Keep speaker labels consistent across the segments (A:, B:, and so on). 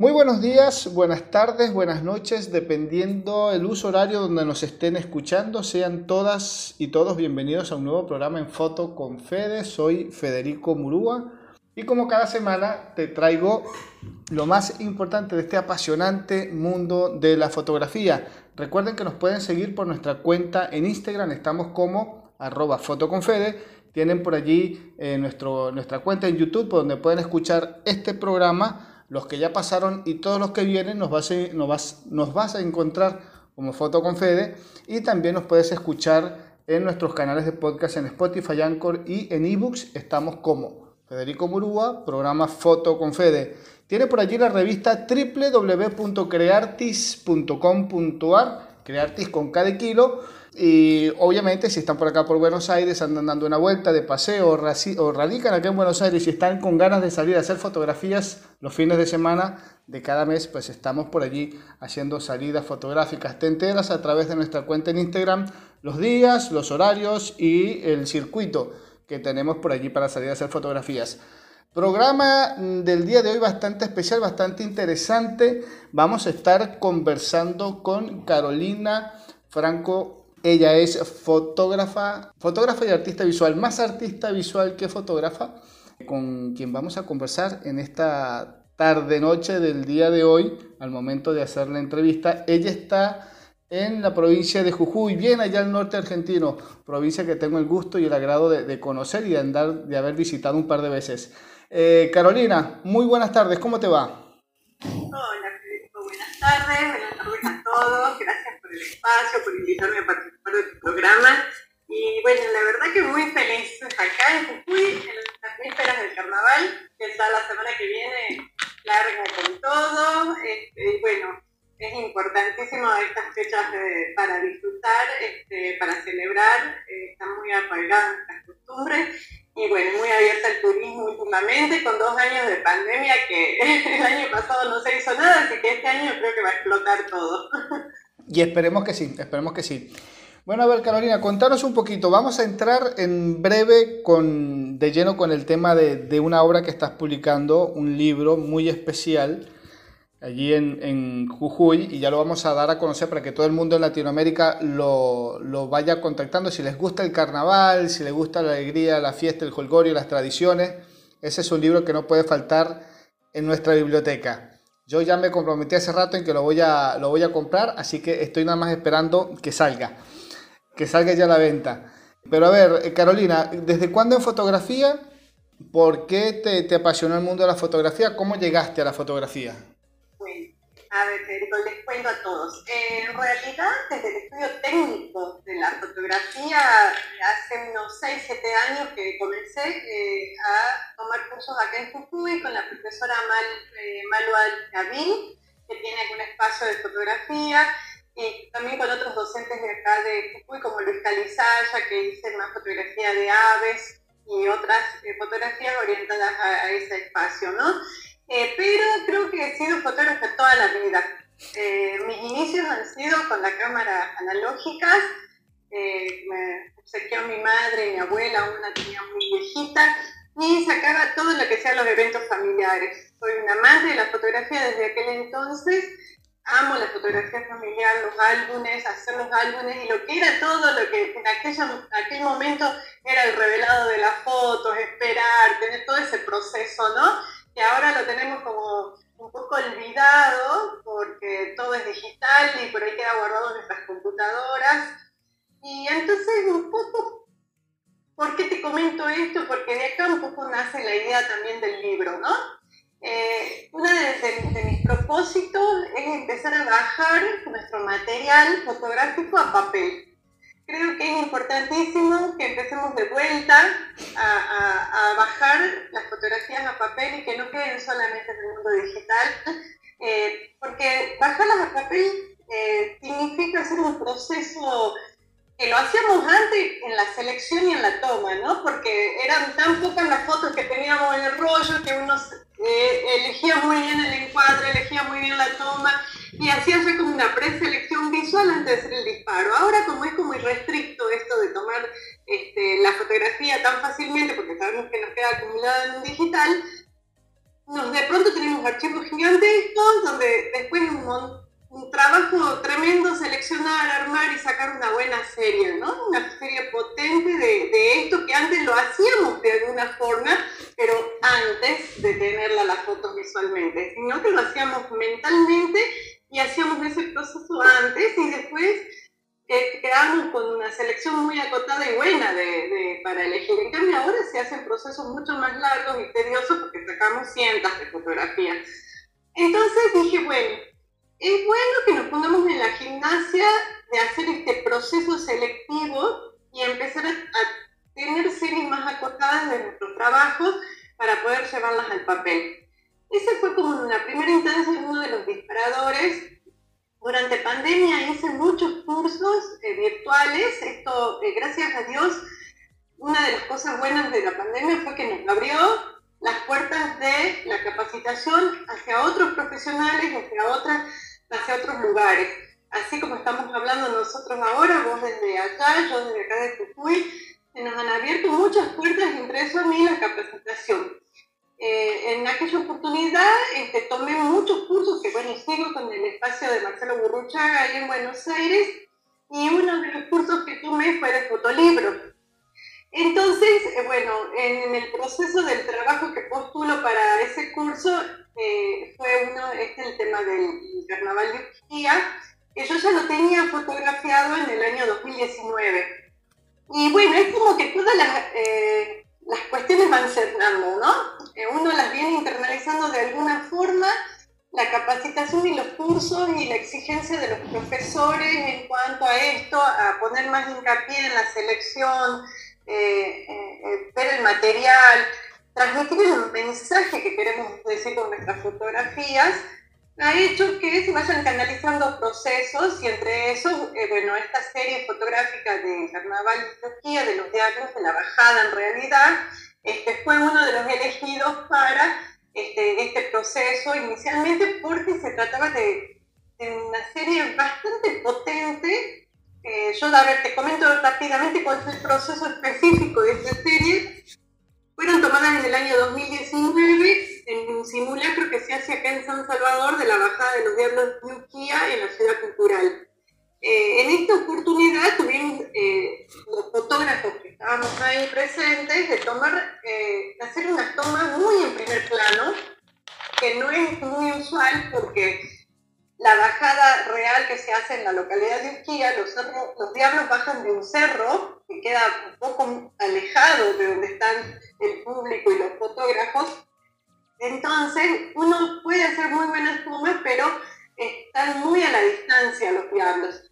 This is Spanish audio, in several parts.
A: Muy buenos días, buenas tardes, buenas noches, dependiendo el uso horario donde nos estén escuchando. Sean todas y todos bienvenidos a un nuevo programa en Foto con Fede. Soy Federico Murúa y como cada semana te traigo lo más importante de este apasionante mundo de la fotografía. Recuerden que nos pueden seguir por nuestra cuenta en Instagram, estamos como arroba fotoconfede. Tienen por allí eh, nuestro, nuestra cuenta en YouTube donde pueden escuchar este programa los que ya pasaron y todos los que vienen nos vas a, encontrar como Foto con Fede y también nos puedes escuchar en nuestros canales de podcast en Spotify, Anchor y en ebooks estamos como Federico Murúa, programa Foto con Fede. Tiene por allí la revista www.creartis.com.ar, Creartis con cada kilo y obviamente si están por acá por Buenos Aires, andan dando una vuelta de paseo o radican acá en Buenos Aires y están con ganas de salir a hacer fotografías los fines de semana de cada mes, pues estamos por allí haciendo salidas fotográficas. Te enteras a través de nuestra cuenta en Instagram los días, los horarios y el circuito que tenemos por allí para salir a hacer fotografías. Programa del día de hoy bastante especial, bastante interesante. Vamos a estar conversando con Carolina Franco ella es fotógrafa, fotógrafa y artista visual, más artista visual que fotógrafa, con quien vamos a conversar en esta tarde-noche del día de hoy, al momento de hacer la entrevista. Ella está en la provincia de Jujuy, bien allá al norte argentino, provincia que tengo el gusto y el agrado de, conocer y de, andar, de haber visitado un par de veces. Eh, Carolina, muy buenas tardes, ¿cómo te va?
B: Hola, buenas tardes, buenas tardes a todos, gracias el espacio, por invitarme a participar de tu programa. Y bueno, la verdad que muy feliz acá en Jujuy, en las vísperas del carnaval, que está la semana que viene larga con todo. Este, bueno, es importantísimo estas fechas para disfrutar, este, para celebrar, eh, están muy arraigadas nuestras costumbres y bueno, muy abierta al turismo últimamente, con dos años de pandemia que el año pasado no se hizo nada, así que este año creo que va a explotar todo.
A: Y esperemos que sí, esperemos que sí. Bueno, a ver, Carolina, contanos un poquito. Vamos a entrar en breve con, de lleno con el tema de, una obra que estás publicando, un libro muy especial allí en, Jujuy y ya lo vamos a dar a conocer para que todo el mundo en Latinoamérica lo, lo, vaya contactando. Si les gusta el carnaval, si les gusta la alegría, la fiesta, el jolgorio, las tradiciones, ese es un libro que no puede faltar en nuestra biblioteca. Yo ya me comprometí hace rato en que lo voy a, lo voy a comprar, así que estoy nada más esperando que salga, que salga ya a la venta. Pero a ver, eh, Carolina, ¿desde cuándo en fotografía? ¿Por qué te, te apasionó el mundo de la fotografía? ¿Cómo llegaste a la fotografía?
B: A ver, Federico, les cuento a todos. en realidad, desde el estudio técnico de la fotografía, hace unos 6, 7 años que comencé eh, a tomar cursos acá en Jujuy con la profesora Mal, eh, que tiene un espacio de fotografía, y también con otros docentes de acá de Jujuy, como Luis Calizaya, que dice más fotografía de aves y otras eh, fotografías orientadas a, a ese espacio, ¿no? Eh, pero creo que he sido fotógrafa toda la vida. Eh, mis inicios han sido con la cámara analógica. Eh, me obsequió mi madre mi abuela, una tenía muy viejita, y sacaba todo lo que sean los eventos familiares. Soy una madre de la fotografía desde aquel entonces. Amo la fotografía familiar, los álbumes, hacer los álbumes y lo que era todo lo que en aquel momento era el revelado de las fotos, esperar, tener todo ese proceso, ¿no? Que ahora lo tenemos como un poco olvidado porque todo es digital y por ahí queda guardado en nuestras computadoras. Y entonces un poco, ¿por qué te comento esto? Porque de acá un poco nace la idea también del libro, ¿no? Eh, uno de, mis propósitos es empezar a bajar nuestro material fotográfico a papel creo que es importantísimo que empecemos de vuelta a, bajar las fotografías a papel y que no queden solamente en el mundo digital, eh, porque bajarlas a papel eh, significa hacer un proceso que lo hacíamos antes en la selección y en la toma, ¿no? Porque eran tan pocas las fotos que teníamos en el rollo que uno eh, elegía muy bien el encuadre, elegía muy bien la toma y hacía ya como una preselección visual antes de hacer el disparo. Ahora como es como irrestricto esto de tomar este, la fotografía tan fácilmente, porque sabemos que nos queda acumulada en un digital, nos, de pronto tenemos archivos gigantescos donde después un, un trabajo tremendo seleccionar, armar y sacar una buena serie, ¿no? Una serie potente de, de, esto que antes lo hacíamos de alguna forma, pero antes de tenerla las fotos visualmente, sino que lo hacíamos mentalmente y hacíamos ese proceso antes y después eh, quedamos con una selección muy acotada y buena de, para elegir. En cambio ahora se hacen procesos mucho más largos y tediosos porque sacamos cientos de fotografías. Entonces dije, bueno, es bueno que nos pongamos en la gimnasia de hacer este proceso selectivo y empezar a, a tener series más acotadas de nuestros trabajos para poder llevarlas al papel. Ese fue como una primera instancia uno de los disparadores. Durante pandemia hice muchos cursos eh, virtuales. Esto, eh, gracias a Dios, una de las cosas buenas de la pandemia fue que nos abrió las puertas de la capacitación hacia otros profesionales, hacia, otras, hacia otros lugares. Así como estamos hablando nosotros ahora, vos desde acá, yo desde acá de Jujuy, se nos han abierto muchas puertas, entre eso a mí la capacitación. Eh, en aquella oportunidad este, tomé muchos cursos, que bueno, sigo con el espacio de Marcelo Burruchaga ahí en Buenos Aires, y uno de los cursos que tomé fue de fotolibro. Entonces, eh, bueno, en, el proceso del trabajo que postulo para ese curso, eh, fue uno, este el tema del carnaval de Urquía, que yo ya lo tenía fotografiado en el año 2019. Y bueno, es como que todas las las cuestiones van cerrando, ¿no? Eh, uno las viene internalizando de alguna forma, la capacitación y los cursos y la exigencia de los profesores en cuanto a esto, a poner más hincapié en la selección, eh, eh, ver el material, transmitir el mensaje que queremos decir con nuestras fotografías, ha hecho que se vayan canalizando procesos y entre esos, eh, bueno, esta serie fotográfica de Carnaval de Turquía, de los teatros de la bajada en realidad, este, fue uno de los elegidos para este, este proceso inicialmente porque se trataba de, una serie bastante potente. Eh, yo, a ver, te comento rápidamente cuál es el proceso específico de esta serie fueron tomadas en el año 2019 en un simulacro que se hace acá en San Salvador de la bajada de los Diablos de Uquía en la ciudad cultural. Eh, en esta oportunidad tuvimos eh, los fotógrafos que estábamos ahí presentes de tomar, eh, hacer unas tomas muy en primer plano, que no es muy usual porque la bajada real que se hace en la localidad de Uquía, los, los diablos bajan de un cerro que queda un poco alejado de donde están el público y los fotógrafos. Entonces, uno puede hacer muy buenas tomas, pero están muy a la distancia los diablos.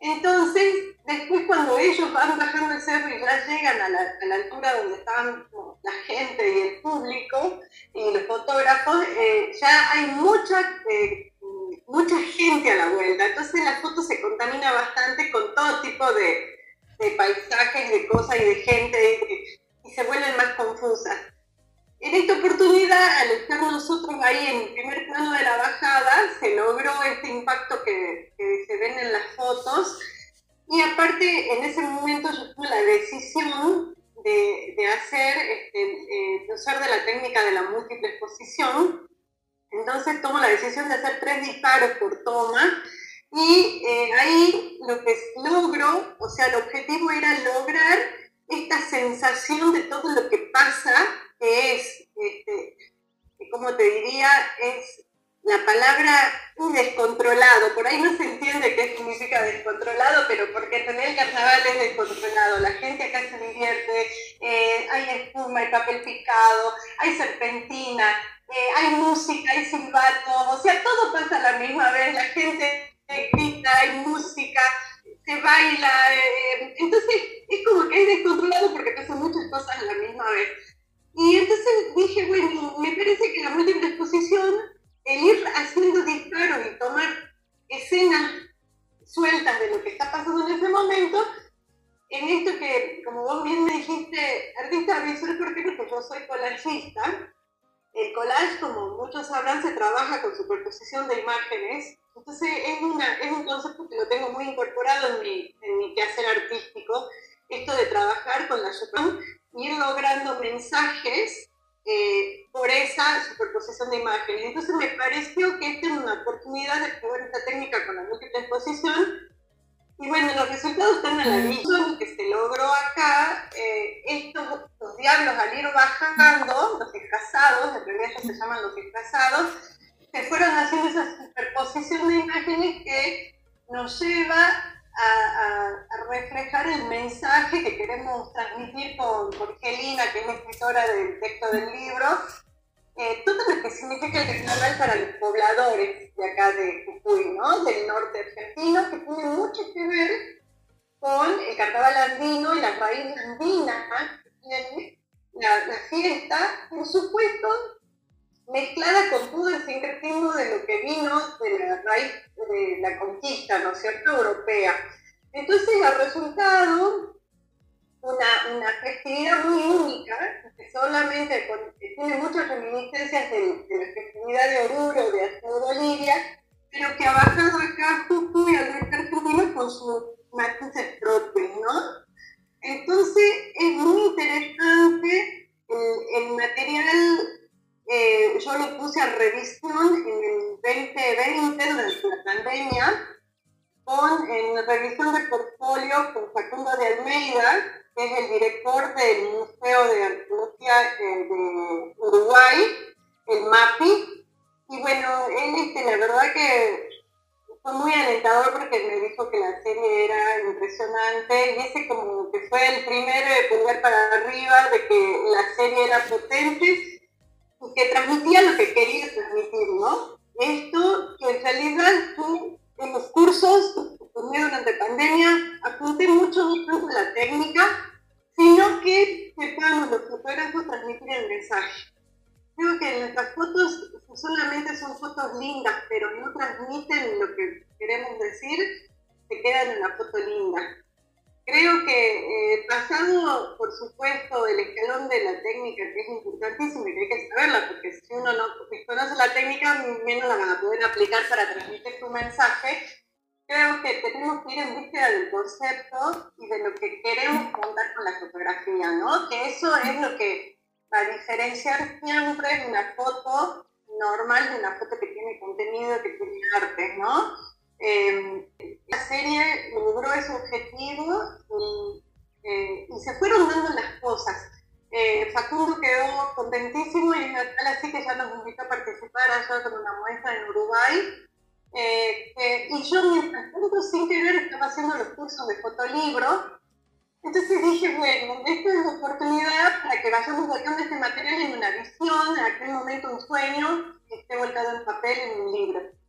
B: Entonces, después cuando ellos van bajando el cerro y ya llegan a la, altura donde estaban la gente y el público y los fotógrafos, eh, ya hay mucha eh, mucha gente a la vuelta, entonces la foto se contamina bastante con todo tipo de, de paisajes, de cosas y de gente y, se vuelven más confusas. En esta oportunidad, al estar nosotros ahí en el primer plano de la bajada, se logró este impacto que, se ven en las fotos. Y aparte en ese momento yo tuve la decisión de, de hacer, este, eh, de usar de la técnica de la múltiple exposición. Entonces tomo la decisión de hacer tres disparos por toma. Y eh, ahí lo que logro, o sea, el objetivo era lograr esta sensación de todo lo que pasa, que es, este, como te diría, es la palabra descontrolado. Por ahí no se entiende qué significa descontrolado, pero porque tener el carnaval es descontrolado. La gente acá se divierte, eh, hay espuma, hay papel picado, hay serpentina, eh, hay música, hay silbato, o sea, todo pasa a la misma vez, la gente grita, hay música, se baila, eh, entonces es como que es descontrolado porque pasan muchas cosas a la misma vez. Y entonces dije, bueno, me parece que la múltiple exposición, el ir haciendo disparos y tomar escenas sueltas de lo que está pasando en ese momento, en esto que, como vos bien me dijiste, artista visual, porque yo soy collagista, el collage, como muchos sabrán, se trabaja con superposición de imágenes. Entonces es, una, es un concepto que lo tengo muy incorporado en mi, en mi quehacer artístico, esto de trabajar con la y ir logrando mensajes eh, por esa superposición de imágenes. Entonces me pareció que esta era una oportunidad de probar esta técnica con la múltiple exposición. Y bueno, los resultados están a la vista. Lo que se logró acá, eh, estos los diablos al ir bajando, los descasados, en realidad se llaman los descasados, se fueron haciendo esa superposición de imágenes que nos lleva a, reflejar el mensaje que queremos transmitir con Jorgelina, que es la escritora del texto del libro, eh, todo lo que significa el carnaval para los pobladores de acá de Jujuy, ¿no? del norte argentino, que tiene mucho que ver con el carnaval andino y la raíz andina que tiene la, la fiesta, por supuesto, mezclada con todo el sincretismo de lo que vino de la raíz de la conquista, ¿no es cierto?, europea. Entonces ha resultado una, una festividad muy única, que solamente tiene muchas reminiscencias de, la festividad de Oruro, de Arturo Bolivia, pero que ha bajado acá Jujuy al norte con sus matices propios, ¿no? Entonces es muy interesante el, el material eh, yo lo puse a revisión en el 2020, durante la pandemia, con, en revisión de portfolio con Facundo de Almeida, que es el director del Museo de Arqueología eh, de Uruguay, el MAPI. Y bueno, él, este, la verdad que fue muy alentador porque me dijo que la serie era impresionante y ese como que fue el primer eh, pulgar para arriba de que la serie era potente que transmitía lo que quería transmitir, ¿no? Esto que en realidad tú en los cursos que durante pandemia apunté mucho no la técnica, sino que sepamos los fotógrafos transmitir el mensaje. Creo que nuestras fotos solamente son fotos lindas, pero no transmiten lo que queremos decir, se quedan en la foto linda. Creo que eh, pasado, por supuesto, el escalón de la técnica, que es importantísimo y que hay que saberla, porque si uno no conoce la técnica, menos la van a poder aplicar para transmitir su mensaje, creo que tenemos que ir en búsqueda del concepto y de lo que queremos contar con la fotografía, ¿no? Que eso es lo que va a diferenciar siempre una foto normal de una foto que tiene contenido, que tiene arte, ¿no? Eh, la serie logró ese objetivo eh, y, se fueron dando las cosas. Eh, Facundo quedó contentísimo y tal así que ya nos invitó a participar allá con una muestra en Uruguay. y yo mientras tanto, sin querer, estaba haciendo los cursos de fotolibro. Entonces dije, bueno, esta es la oportunidad para que vayamos volcando este material en una visión, en aquel momento un sueño, que esté volcado en papel en un libro.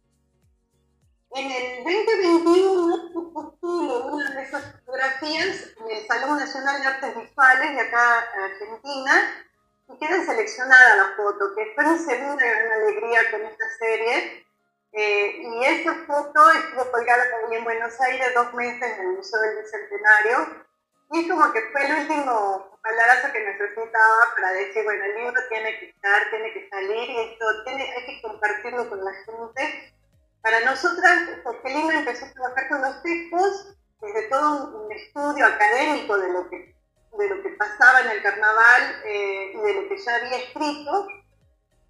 B: En el 2021 postulo una de esas fotografías en el Salón Nacional de Artes Visuales de acá Argentina y queda seleccionada la foto, que fue mi segunda gran alegría con esta serie. Eh, y esa foto estuvo colgada también en Buenos Aires dos meses en el Museo del Bicentenario. Y es como que fue el último palabra que necesitaba para decir, bueno, el libro tiene que estar, tiene que salir y esto tiene, hay que compartirlo con la gente para nosotras, Jorgelina empezó a trabajar con los textos desde todo un estudio académico de lo que, de lo que pasaba en el carnaval eh, y de lo que ya había escrito.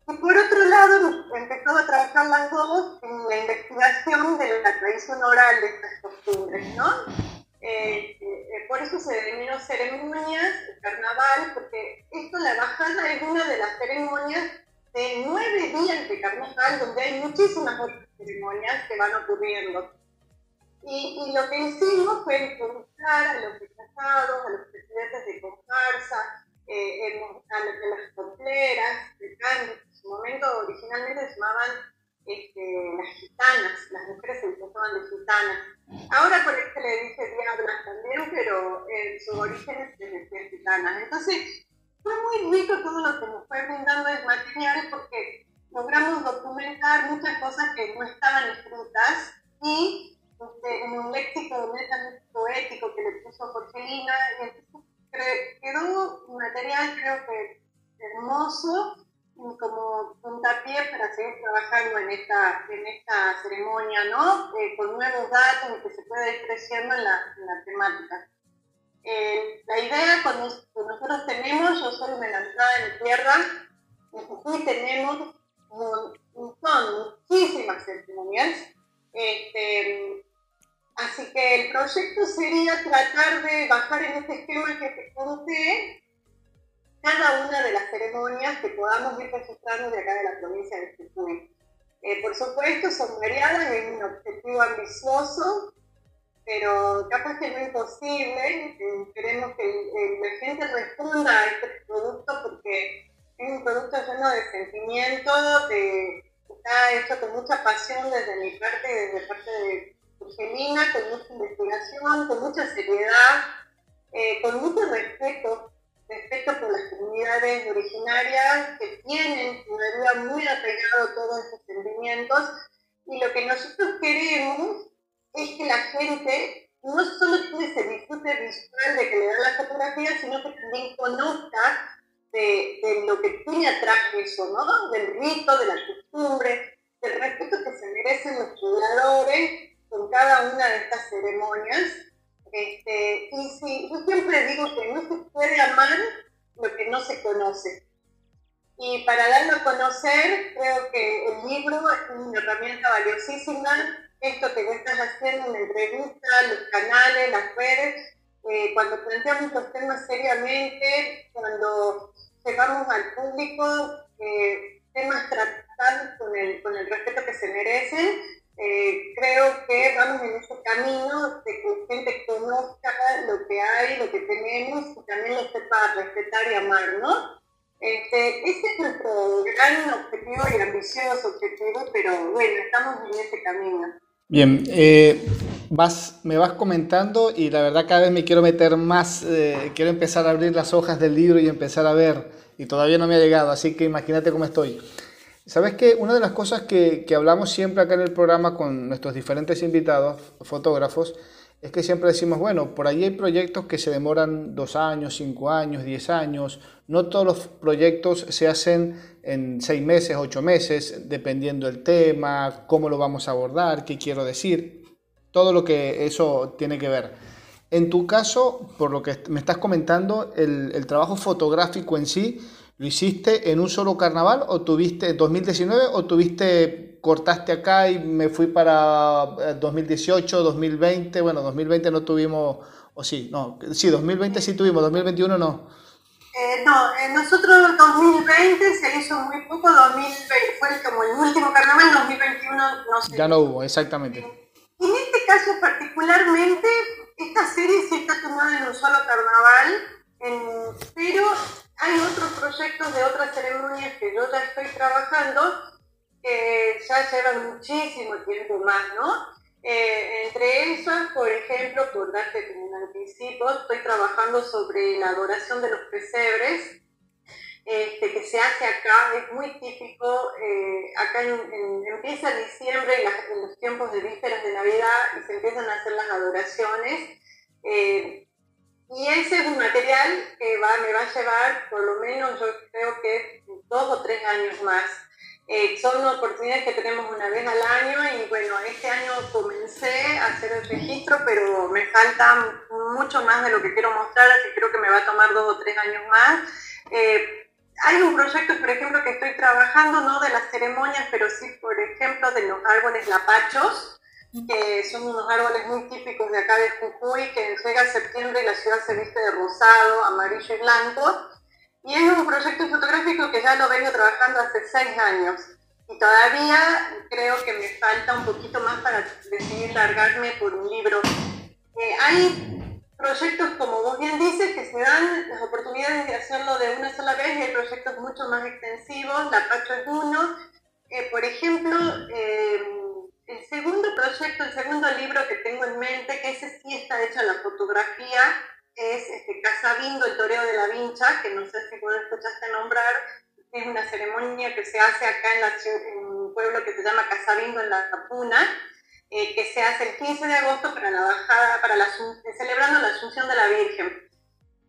B: Y por otro lado, empezó a trabajar las dos en la investigación de la tradición oral de estas costumbres, ¿no? Eh, eh, por eso se denominó ceremonias, carnaval, porque esto, la bajada, es una de las ceremonias de nueve días de carnaval, donde hay muchísimas ceremonias que van ocurriendo. Y, y, lo que hicimos fue involucrar a los desplazados, a los presidentes de comparsa, eh, a las compleras, de en su momento originalmente se llamaban este, las gitanas, las mujeres se disfrazaban de gitanas. Ahora por eso le dice diablas también, pero en su origen decía gitanas. Entonces, fue muy rico todo lo que nos fue brindando el material porque logramos documentar muchas cosas que no estaban escritas y este, en un léxico netamente poético que le puso Jorgelina, quedó un material creo que hermoso y como puntapié para seguir trabajando en esta, en esta ceremonia, ¿no? Eh, con nuevos datos que se pueda ir creciendo en la, en la temática. Eh, la idea que nosotros tenemos, yo soy una lanzada en tierra, En tenemos son muchísimas ceremonias. Este, así que el proyecto sería tratar de bajar en este esquema que te conté cada una de las ceremonias que podamos ir registrando de acá de la provincia de Jujuy. Eh, por supuesto, son variadas, es un objetivo ambicioso, pero capaz que no es imposible. Eh, queremos que la gente responda a este producto porque es un producto lleno de sentimiento, de, está hecho con mucha pasión desde mi parte, desde parte de Angelina, con mucha investigación, con mucha seriedad, eh, con mucho respeto, respeto por las comunidades originarias que tienen todavía muy arraigado todos estos sentimientos. Y lo que nosotros queremos es que la gente no solo tiene ese disfrute visual de que le da la fotografía, sino que también conozca de, lo que tiene atrás eso, ¿no? Del rito, de la costumbre, del respeto que se merecen los cuidadores con cada una de estas ceremonias. Este, y sí, yo siempre digo que no se puede amar lo que no se conoce. Y para darlo a conocer, creo que el libro es una herramienta valiosísima. Esto que vos estás haciendo, una entrevista, los canales, las redes, eh, cuando planteamos los temas seriamente, cuando llevamos al público eh, temas tratados con el, respeto que se merecen, eh, creo que vamos en ese camino de que la gente conozca lo que hay, lo que tenemos y también lo sepa respetar y amar, ¿no? Este, es nuestro gran objetivo y ambicioso objetivo, pero bueno, estamos en ese camino.
A: Bien, eh, vas, me vas comentando y la verdad cada vez me quiero meter más, eh, quiero empezar a abrir las hojas del libro y empezar a ver, y todavía no me ha llegado, así que imagínate cómo estoy. Sabes que una de las cosas que, que hablamos siempre acá en el programa con nuestros diferentes invitados, fotógrafos, es que siempre decimos, bueno, por ahí hay proyectos que se demoran dos años, cinco años, diez años. No todos los proyectos se hacen en seis meses, ocho meses, dependiendo del tema, cómo lo vamos a abordar, qué quiero decir, todo lo que eso tiene que ver. En tu caso, por lo que me estás comentando, el, el trabajo fotográfico en sí, ¿lo hiciste en un solo carnaval o tuviste 2019 o tuviste cortaste acá y me fui para 2018, eh, 2020. Bueno, 2020 no tuvimos, o sí, no, sí, 2020 sí tuvimos, 2021 no.
B: Eh, no, eh, nosotros 2020 se hizo muy poco, 2020 fue como el último carnaval, 2021 no sé.
A: Ya no hubo, exactamente.
B: En este caso particularmente, esta serie sí está tomada en un solo carnaval, pero hay otros proyectos de otras ceremonias que yo ya estoy trabajando que ya llevan muchísimo tiempo más, ¿no? Eh, entre esas, por ejemplo, por darte como un anticipo, estoy trabajando sobre la adoración de los pesebres, este, que se hace acá, es muy típico, eh, acá empieza diciembre, en, los tiempos de vísperas de Navidad, y se empiezan a hacer las adoraciones. Eh, y ese es un material que me va a llevar por lo menos, yo creo que dos o tres años más. Eh, son oportunidades que tenemos una vez al año y bueno, este año comencé a hacer el registro, pero me falta mucho más de lo que quiero mostrar, así que creo que me va a tomar dos o tres años más. Eh, hay un proyecto, por ejemplo, que estoy trabajando, no de las ceremonias, pero sí, por ejemplo, de los árboles lapachos, que son unos árboles muy típicos de acá de Jujuy, que llega septiembre y la ciudad se viste de rosado, amarillo y blanco. Y es un proyecto fotográfico que ya lo vengo trabajando hace seis años. Y todavía creo que me falta un poquito más para decidir largarme por un libro. Eh, hay proyectos, como vos bien dices, que se dan las oportunidades de hacerlo de una sola vez y hay proyectos mucho más extensivos. La Pacho es uno. Eh, por ejemplo, eh, el segundo proyecto, el segundo libro que tengo en mente, que ese sí está hecho en la fotografía, es este, Casabindo, el toreo de la vincha, que no sé si vos escuchaste nombrar, es una ceremonia que se hace acá en, un pueblo que se llama Casabindo, en la Capuna, eh, que se hace el 15 de agosto para la bajada, para la, celebrando la Asunción de la Virgen.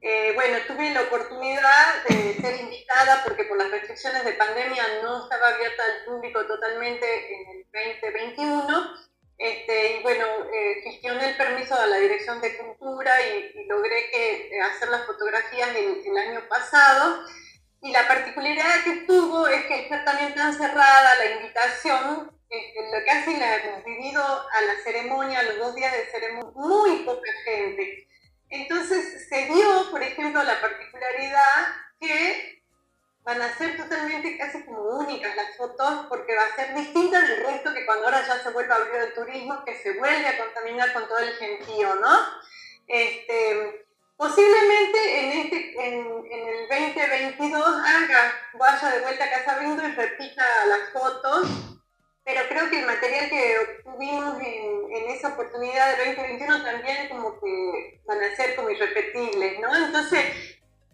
B: Eh, bueno, tuve la oportunidad de ser invitada porque por las restricciones de pandemia no estaba abierta al público totalmente en el 2021 este, y bueno, eh, gestioné el permiso de la Dirección de Cultura y, logré eh, hacer las fotografías el, el, año pasado. y la particularidad que tuvo es que está también tan cerrada la invitación, lo que hace la hemos a la ceremonia, los dos días de ceremonia, muy poca gente. Entonces se dio, por ejemplo, la particularidad que van a ser totalmente casi como únicas las fotos porque va a ser distinta del resto que cuando ahora ya se vuelve a abrir el turismo, que se vuelve a contaminar con todo el gentío, ¿no? Este, posiblemente en, este, en, el 2022 haga, vaya de vuelta a Casa Bindo y repita las fotos, pero creo que el material que obtuvimos en, esa oportunidad del 2021 también como que van a ser como irrepetibles, ¿no? Entonces,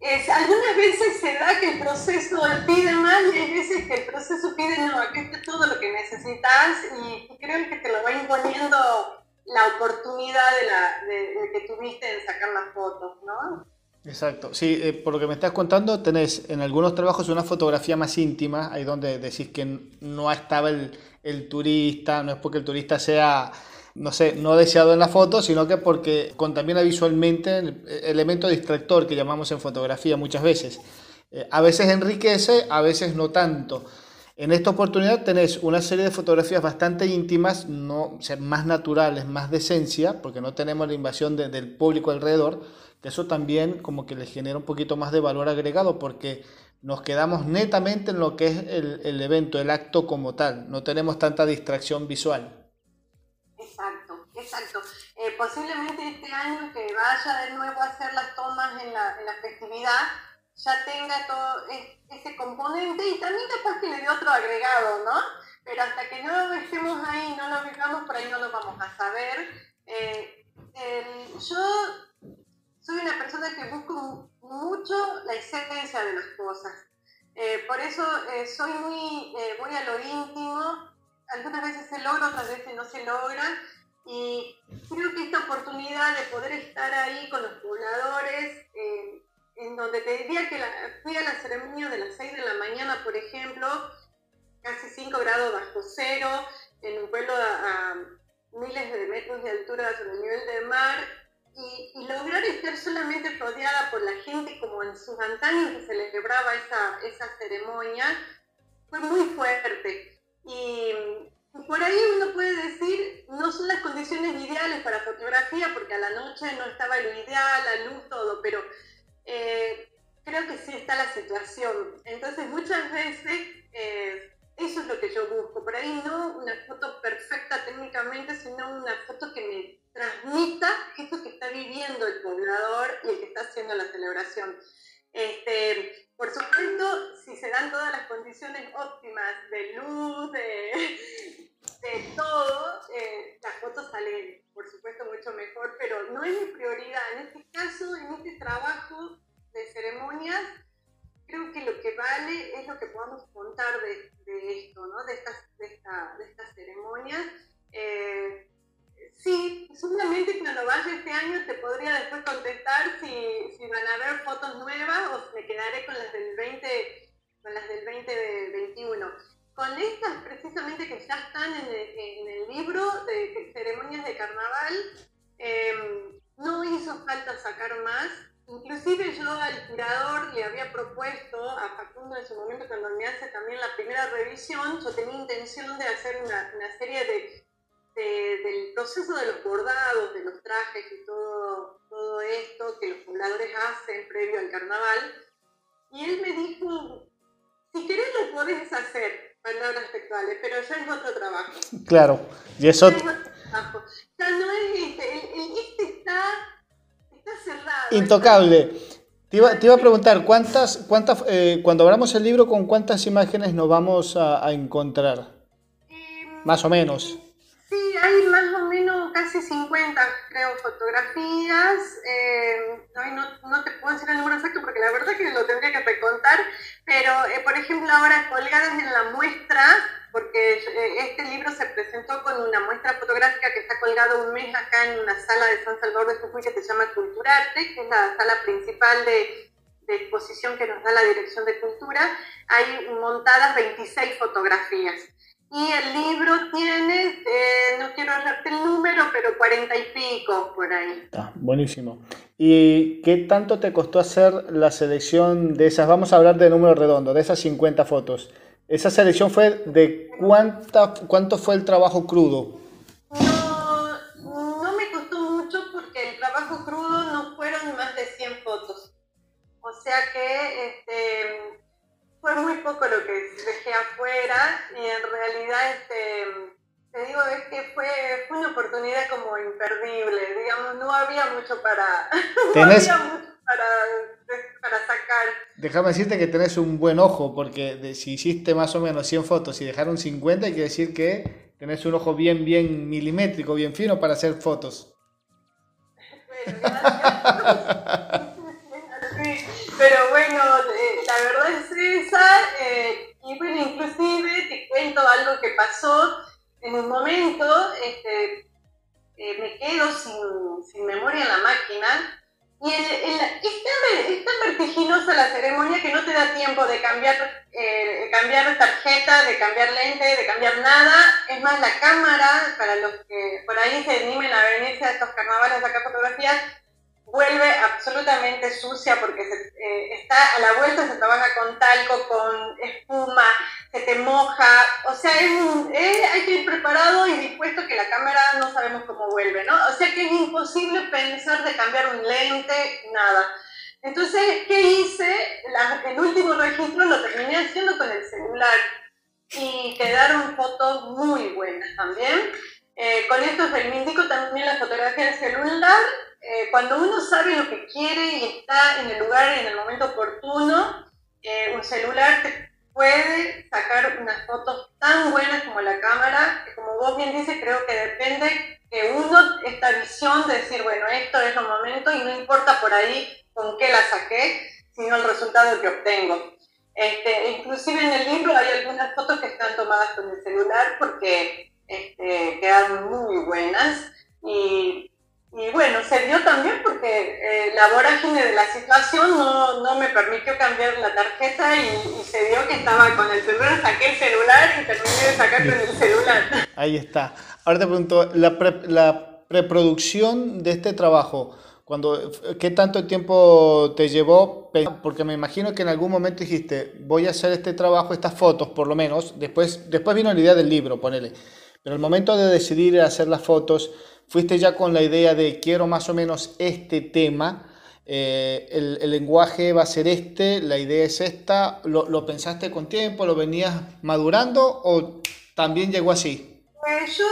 B: es, algunas veces se da que el proceso pide más y hay veces que el proceso pide, no, aquí está todo lo que necesitas y creo que te lo va imponiendo la oportunidad de, la, de, que tuviste en sacar las fotos, ¿no?
A: Exacto, sí, eh, por lo que me estás contando, tenés en algunos trabajos una fotografía más íntima, ahí donde decís que no estaba el, el turista, no es porque el turista sea no sé, no deseado en la foto, sino que porque contamina visualmente el elemento distractor que llamamos en fotografía muchas veces. Eh, a veces enriquece, a veces no tanto. En esta oportunidad tenés una serie de fotografías bastante íntimas, no, más naturales, más de esencia, porque no tenemos la invasión del público alrededor, que eso también como que le genera un poquito más de valor agregado, porque nos quedamos netamente en lo que es el, el evento, el acto como tal, no tenemos tanta distracción visual.
B: Exacto. Eh, posiblemente este año que vaya de nuevo a hacer las tomas en la, en la festividad, ya tenga todo ese componente y también capaz que le dé otro agregado, ¿no? Pero hasta que no estemos ahí, no lo vivamos, por ahí no lo vamos a saber. Eh, yo soy una persona que busco mucho la esencia de las cosas. Eh, por eso soy muy, voy a lo íntimo. Algunas veces se logra, otras veces no se logra y creo que esta oportunidad de poder estar ahí con los pobladores, eh, en donde te diría que fui a la ceremonia de las 6 de la mañana, por ejemplo, casi 5 grados bajo cero, en un pueblo a, miles de metros de altura sobre el nivel del mar, y, lograr estar solamente rodeada por la gente como en sus antaños que celebraba esa, esa ceremonia, fue muy fuerte. Y por ahí uno puede decir, no son las condiciones ideales para fotografía, porque a la noche no estaba lo ideal, la luz, todo, pero eh, creo que sí está la situación. Entonces muchas veces Este, por supuesto, si se dan todas las condiciones óptimas de luz, de, ya están en el, libro de ceremonias de carnaval, em, no hizo falta sacar más. Inclusive yo al curador le había propuesto a Facundo en su momento cuando me hace también la primera revisión, yo tenía intención de hacer una, serie de del proceso de los bordados, de los trajes y todo, todo esto que los pobladores hacen previo al carnaval. Y él me dijo, si querés lo podés hacer, palabras textuales, pero ya es otro trabajo.
A: Claro, y eso...
B: Ya no es este, el, este está, está cerrado.
A: Intocable. Te iba, te iba, a preguntar, ¿cuántas, cuántas, eh, cuando abramos el libro, ¿con cuántas imágenes nos vamos a, a encontrar? Eh, Más o menos.
B: Sí, hay más o menos casi 50, creo, fotografías. Eh, no, no, te puedo decir el número exacto porque la verdad que lo tendría que recontar, pero eh, por ejemplo ahora colgadas en la muestra, porque eh, este libro se presentó con una muestra fotográfica que está colgado un mes acá en una sala de San Salvador de Jujuy que se llama Culturarte, que es la sala principal de, de exposición que nos da la Dirección de Cultura, hay montadas 26 fotografías. Y el libro tiene, eh, no quiero darte el número, pero cuarenta y pico por ahí.
A: Está, buenísimo. ¿Y qué tanto te costó hacer la selección de esas? Vamos a hablar de número redondo, de esas 50 fotos. ¿Esa selección fue de cuánta, cuánto fue el trabajo crudo?
B: No, no me costó mucho porque el trabajo crudo no fueron más de 100 fotos. O sea que este, fue muy poco lo que dejé afuera y en realidad, este, te digo, es que fue, fue una oportunidad como imperdible, digamos, no había mucho para, no había mucho para, para sacar.
A: Déjame decirte que tenés un buen ojo, porque si hiciste más o menos 100 fotos y dejaron 50, quiere decir que tenés un ojo bien, bien milimétrico, bien fino para hacer fotos.
B: Bueno, Pero bueno, eh, la verdad es esa. Eh, y bueno, inclusive te cuento algo que pasó en un momento. Este, eh, me quedo sin, sin, memoria en la máquina. Y el, el, es, tan, vertiginosa la ceremonia que no te da tiempo de cambiar, de cambiar tarjeta, de cambiar lente, de cambiar nada. Es más, la cámara, para los que por ahí se animen a venirse a estos carnavales a sacar fotografías, vuelve absolutamente sucia porque eh, está a la vuelta, se trabaja con talco, con espuma, se te moja, o sea, hay que ir preparado y dispuesto que la cámara no sabemos cómo vuelve, ¿no? O sea que es imposible pensar de cambiar un lente, nada. Entonces, ¿qué hice? el último registro lo terminé haciendo con el celular y quedaron fotos muy buenas también. Eh, con esto reivindico también la fotografía del celular eh, cuando uno sabe lo que quiere y está en el lugar y en el momento oportuno, eh, un celular te puede sacar unas fotos tan buenas como la cámara, que como vos bien dices, creo que depende que uno, esta visión de decir, bueno, esto es el momento y no importa por ahí con qué la saqué, sino el resultado que obtengo. Este, inclusive en el libro hay algunas fotos que están tomadas con el celular porque este, quedan muy buenas y y bueno, se dio también porque eh, la vorágine de la situación no, no, me permitió cambiar la tarjeta y, se dio que estaba con el celular, saqué el celular y terminé de sacar con el celular.
A: Ahí está. Ahora te pregunto, la, la preproducción de este trabajo, cuando, ¿qué tanto tiempo te llevó? Porque me imagino que en algún momento dijiste, voy a hacer este trabajo, estas fotos por lo menos, después, después vino la idea del libro, ponele. Pero el momento de decidir hacer las fotos, fuiste ya con la idea de quiero más o menos este tema, eh, el, lenguaje va a ser este, la idea es esta, ¿lo, pensaste con tiempo, lo venías madurando o también llegó así?
B: Pues yo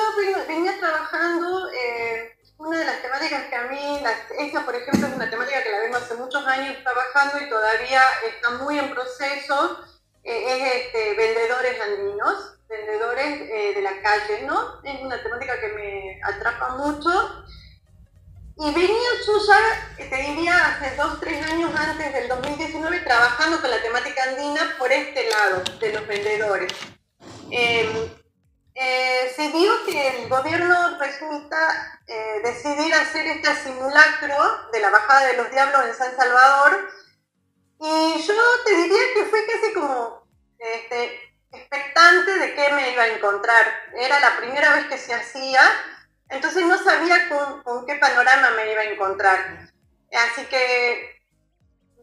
B: venía trabajando, eh, una de las temáticas que a mí, esa por ejemplo es una temática que la vengo hace muchos años trabajando y todavía está muy en proceso, eh, es este, vendedores andinos vendedores eh, de la calle, ¿no? Es una temática que me atrapa mucho. Y venía Susa, te diría, hace dos, tres años antes del 2019, trabajando con la temática andina por este lado de los vendedores. Em, eh, se dio que el gobierno resulta eh, decidir hacer este simulacro de la bajada de los diablos en San Salvador. Y yo te diría que fue casi como este, expectante de qué me iba a encontrar. Era la primera vez que se hacía, entonces no sabía con, qué panorama me iba a encontrar. Así que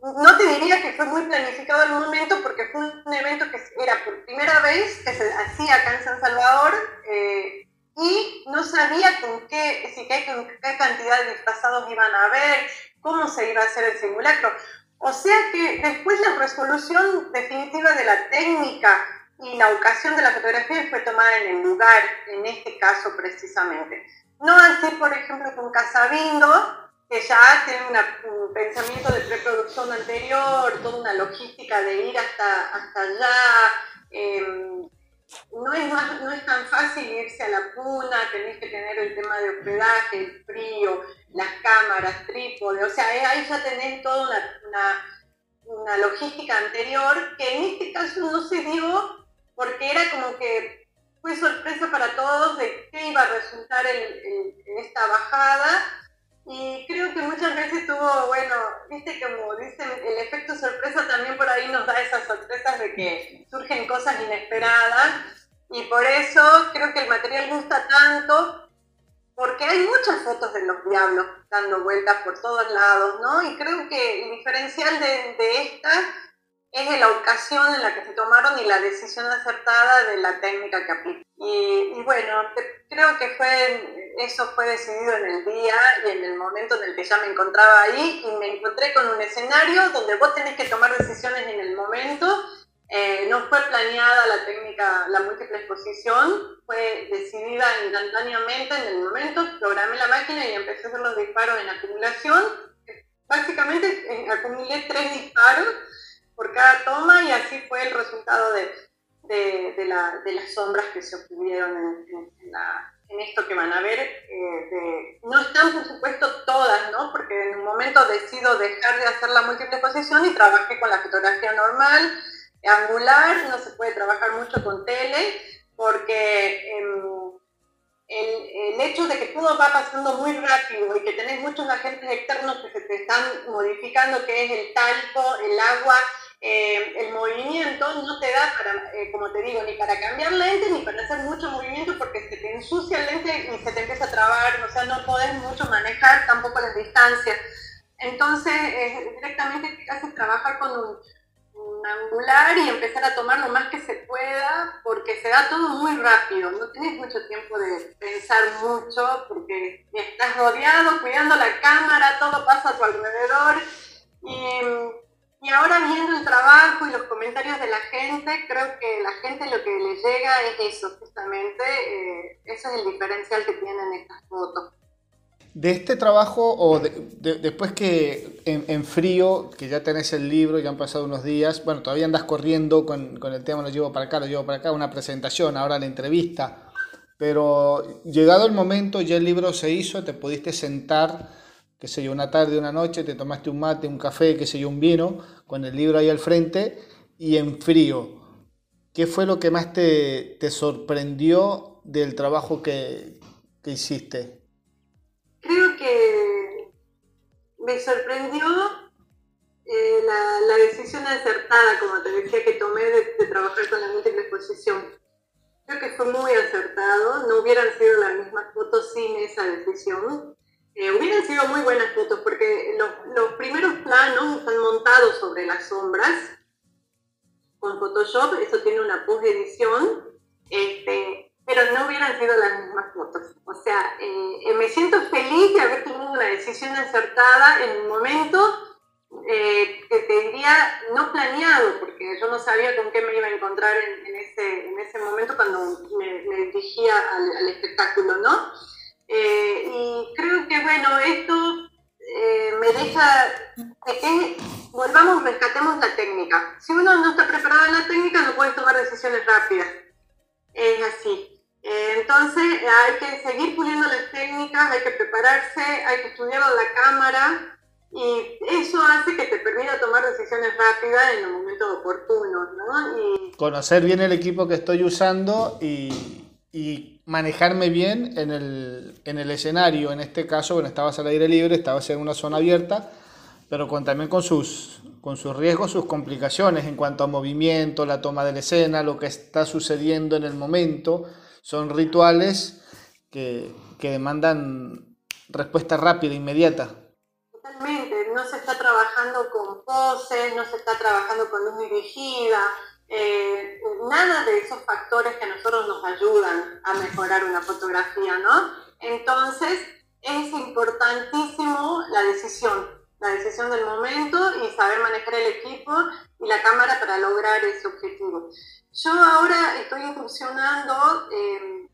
B: no te diría que fue muy planificado el momento porque fue un evento que era por primera vez que se hacía acá en San Salvador eh, y no sabía con qué, si qué, con qué cantidad de disfrazados iban a haber, cómo se iba a hacer el simulacro. O sea que después la resolución definitiva de la técnica y la ocasión de la fotografía fue tomada en el lugar, en este caso precisamente. No así, por ejemplo, con Casabindo, que ya tiene un pensamiento de preproducción anterior, toda una logística de ir hasta, hasta allá. Em, no, es no es tan fácil irse a la puna, tenés que tener el tema de hospedaje, el frío, las cámaras, trípode, o sea, ahí ya tenés toda una, una, una logística anterior que en este caso no se dio porque era como que fue sorpresa para todos de qué iba a resultar en, esta bajada y creo que muchas veces tuvo, bueno, viste como dicen, el efecto sorpresa también por ahí nos da esas sorpresas de que surgen cosas inesperadas Y por eso creo que el material gusta tanto, porque hay muchas fotos de los diablos dando vueltas por todos lados, ¿no? Y creo que el diferencial de, de esta es la ocasión en la que se tomaron y la decisión acertada de la técnica que aplica. Y, bueno, creo que fue, eso fue decidido en el día y en el momento en el que ya me encontraba ahí y me encontré con un escenario donde vos tenés que tomar decisiones en el momento. Eh, no fue planeada la técnica, la múltiple exposición, fue decidida instantáneamente en el momento, programé la máquina y empecé a hacer los disparos en acumulación. Básicamente eh, acumulé tres disparos por cada toma y así fue el resultado de, de, la, de las sombras que se obtuvieron en, en, esto que van a ver. Eh, no están, por supuesto, todas, ¿no? porque en un momento decido dejar de hacer la múltiple exposición y trabajé con la fotografía normal, angular, no se puede trabajar mucho con tele, porque... Em, el, el, hecho de que todo va pasando muy rápido y que tenés muchos agentes externos que se te están modificando, que es el talco, el agua, eh, el movimiento no te da para, eh, como te digo, ni para cambiar lente ni para hacer mucho movimiento porque se te ensucia el lente y se te empieza a trabar, o sea, no podés mucho manejar tampoco las distancias. Entonces, directamente te haces trabajar con un, angular y empezar a tomar lo más que se pueda porque se da todo muy rápido, no tienes mucho tiempo de pensar mucho porque estás rodeado, cuidando la cámara, todo pasa a tu alrededor y ahora viendo el trabajo y los comentarios de la gente, creo que la gente lo que le llega es eso, justamente, eh, ese es el diferencial que tienen estas fotos.
A: De este trabajo, o después que en, frío, que ya tenés el libro, ya han pasado unos días, bueno, todavía andas corriendo con, con el tema, lo llevo para acá, lo llevo para acá, una presentación, ahora la entrevista, pero llegado el momento, ya el libro se hizo, te pudiste sentar qué sé yo, una tarde, una noche, te tomaste un mate, un café, qué sé yo, un vino, con el libro ahí al frente y en frío. ¿Qué fue lo que más te, te sorprendió del trabajo que, que hiciste?
B: Creo que me sorprendió eh, la, la, decisión acertada, como te decía, que tomé de, trabajar con la múltiple exposición. Creo que fue muy acertado, no hubieran sido las mismas fotos sin esa decisión. Eh, hubieran sido muy buenas fotos porque los, los, primeros planos están montados sobre las sombras con Photoshop, eso tiene una post-edición, este, pero no hubieran sido las mismas fotos. O sea, eh, eh, me siento feliz de haber tomado una decisión acertada en un momento que te diría no planeado, porque yo no sabía con qué me iba a encontrar en, ese, en ese momento cuando me, dirigía al, espectáculo, ¿no? Eh, y creo que, bueno, esto eh, me deja que volvamos, rescatemos la técnica. Si uno no está preparado en la técnica, no puede tomar decisiones rápidas. Es así. Entonces, hay que seguir puliendo las técnicas, hay que prepararse, hay que estudiar la cámara y eso hace que te permita tomar decisiones rápidas en los momentos oportunos, ¿no? Y...
A: Conocer bien el equipo que estoy usando y, y manejarme bien en el, en el, escenario. En este caso, bueno, estabas al aire libre, estabas en una zona abierta, pero con, también con sus, con sus riesgos, sus complicaciones en cuanto a movimiento, la toma de la escena, lo que está sucediendo en el momento. Son rituales que, que demandan respuesta rápida, inmediata.
B: Totalmente, no se está trabajando con poses, no se está trabajando con luz dirigida, eh, nada de esos factores que a nosotros nos ayudan a mejorar una fotografía, ¿no? Entonces, es importantísimo la decisión, la decisión del momento y saber manejar el equipo y la cámara para lograr ese objetivo. Yo ahora estoy incursionando en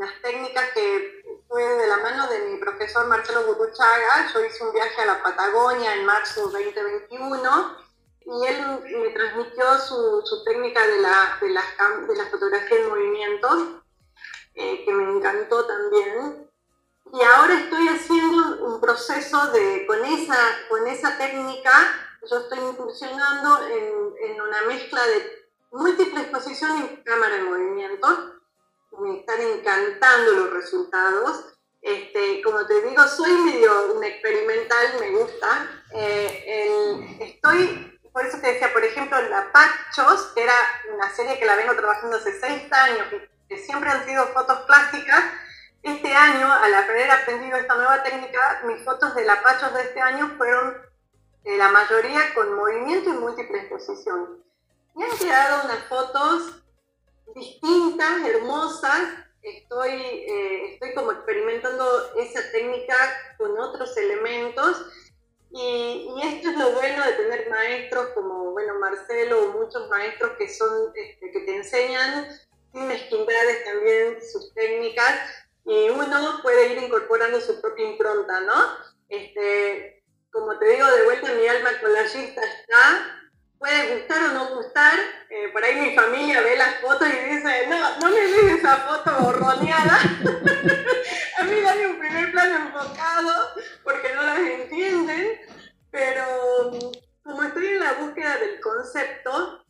B: las técnicas que fue de la mano de mi profesor Marcelo Gurruchaga. Yo hice un viaje a la Patagonia en marzo 2021 y él me transmitió su, su técnica de la, de, las, de la fotografía en movimiento, eh, que me encantó también. Y ahora estoy haciendo un proceso de, con esa, con esa técnica, yo estoy incursionando en, en una mezcla de múltiple exposición y cámara en movimiento. Me están encantando los resultados. Este, como te digo, soy medio experimental, me gusta. Eh, estoy por eso te decía, por ejemplo, La Pachos, que era una serie que la vengo trabajando hace seis años, que siempre han sido fotos clásicas, este año, al haber aprendido esta nueva técnica, mis fotos de lapachos de este año fueron eh, la mayoría con movimiento y múltiple exposición. Y han quedado unas fotos distintas, hermosas. Estoy, eh, estoy como experimentando esa técnica con otros elementos. Y, esto es lo bueno de tener maestros como, bueno, Marcelo o muchos maestros que son, este, que te enseñan sin mezquindades también sus técnicas y uno puede ir incorporando su propia impronta, ¿no? Este, como te digo, de vuelta mi alma collagista está, puede gustar o no gustar, eh, por ahí mi familia ve las fotos y dice, no, no me des esa foto borroneada, a mí dame un primer plano enfocado porque no las entienden, pero como estoy en la búsqueda del concepto,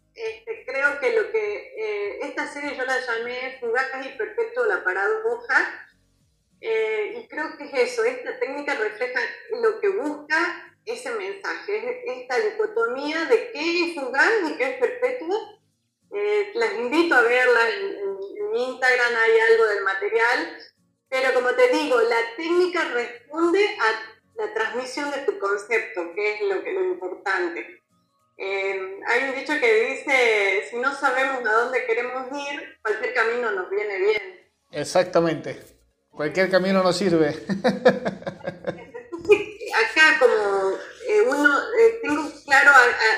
B: esta serie yo la llamé Fugaz y Perpetuo la paradoja, eh, y creo que es eso, esta técnica refleja lo que busca ese mensaje, esta dicotomía de qué es fugaz y qué es perpetuo. Eh, las invito a verla en, Instagram, hay algo del material, pero como te digo, la técnica responde a la transmisión de tu concepto, que es lo, que, lo importante. Eh, hay un dicho que dice, si no sabemos a dónde queremos ir, cualquier camino nos viene bien.
A: Exactamente, cualquier camino nos sirve.
B: acá como eh, uno, eh, tengo claro